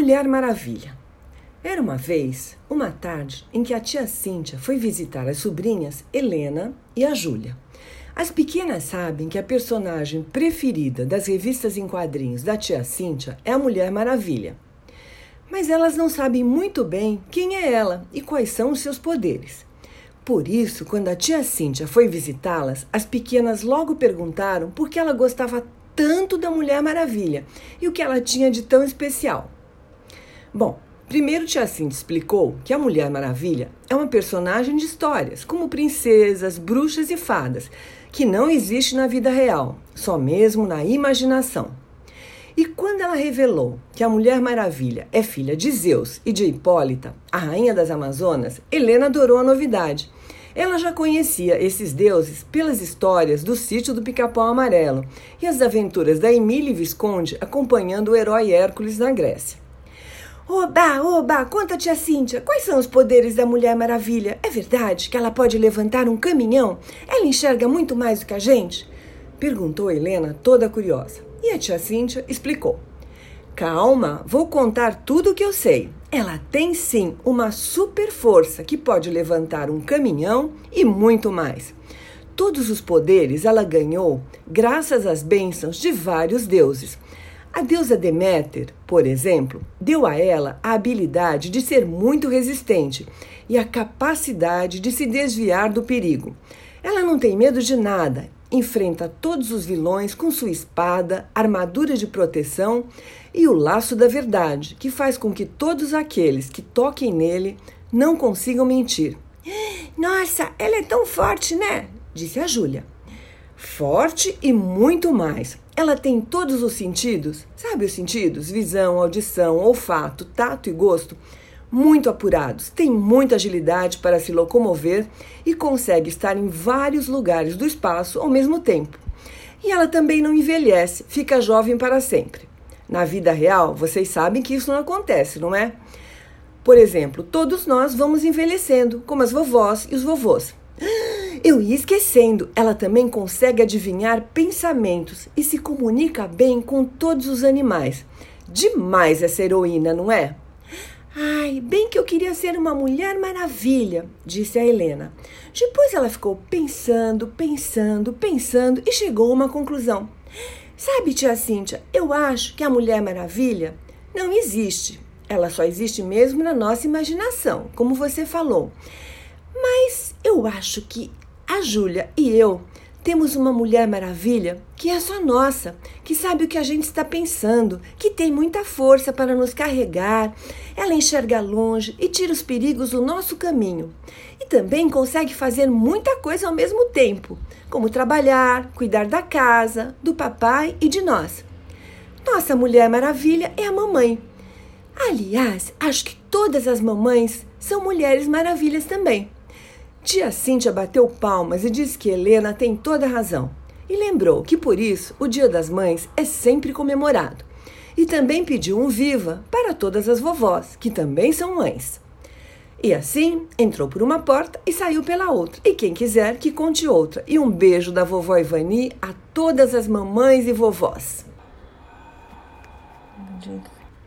Mulher Maravilha. Era uma vez, uma tarde, em que a tia Cíntia foi visitar as sobrinhas Helena e a Júlia. As pequenas sabem que a personagem preferida das revistas em quadrinhos da tia Cíntia é a Mulher Maravilha. Mas elas não sabem muito bem quem é ela e quais são os seus poderes. Por isso, quando a tia Cíntia foi visitá-las, as pequenas logo perguntaram por que ela gostava tanto da Mulher Maravilha e o que ela tinha de tão especial. Bom, primeiro Tia explicou que a Mulher Maravilha é uma personagem de histórias, como princesas, bruxas e fadas, que não existe na vida real, só mesmo na imaginação. E quando ela revelou que a Mulher Maravilha é filha de Zeus e de Hipólita, a rainha das Amazonas, Helena adorou a novidade ela já conhecia esses deuses pelas histórias do sítio do Pica-Pau Amarelo e as aventuras da Emília Visconde acompanhando o herói Hércules na Grécia. Oba, oba, conta tia Cíntia, quais são os poderes da Mulher Maravilha? É verdade que ela pode levantar um caminhão? Ela enxerga muito mais do que a gente? Perguntou Helena, toda curiosa. E a tia Cíntia explicou. Calma, vou contar tudo o que eu sei. Ela tem sim uma super força que pode levantar um caminhão e muito mais. Todos os poderes ela ganhou graças às bênçãos de vários deuses. A deusa Deméter, por exemplo, deu a ela a habilidade de ser muito resistente e a capacidade de se desviar do perigo. Ela não tem medo de nada enfrenta todos os vilões com sua espada, armadura de proteção e o laço da verdade, que faz com que todos aqueles que toquem nele não consigam mentir. Nossa, ela é tão forte, né? disse a Júlia. Forte e muito mais. Ela tem todos os sentidos, sabe os sentidos? Visão, audição, olfato, tato e gosto muito apurados, tem muita agilidade para se locomover e consegue estar em vários lugares do espaço ao mesmo tempo. E ela também não envelhece, fica jovem para sempre. Na vida real, vocês sabem que isso não acontece, não é? Por exemplo, todos nós vamos envelhecendo, como as vovós e os vovôs. Eu ia esquecendo, ela também consegue adivinhar pensamentos e se comunica bem com todos os animais. Demais essa heroína, não é? Ai, bem que eu queria ser uma mulher maravilha, disse a Helena. Depois ela ficou pensando, pensando, pensando e chegou a uma conclusão. Sabe, tia Cíntia, eu acho que a Mulher Maravilha não existe. Ela só existe mesmo na nossa imaginação, como você falou. Mas eu acho que a Júlia e eu temos uma Mulher Maravilha que é só nossa, que sabe o que a gente está pensando, que tem muita força para nos carregar. Ela enxerga longe e tira os perigos do nosso caminho. E também consegue fazer muita coisa ao mesmo tempo, como trabalhar, cuidar da casa, do papai e de nós. Nossa Mulher Maravilha é a mamãe. Aliás, acho que todas as mamães são mulheres maravilhas também. Tia Cíntia bateu palmas e disse que Helena tem toda a razão. E lembrou que por isso o Dia das Mães é sempre comemorado. E também pediu um viva para todas as vovós, que também são mães. E assim entrou por uma porta e saiu pela outra. E quem quiser que conte outra. E um beijo da vovó Ivani a todas as mamães e vovós.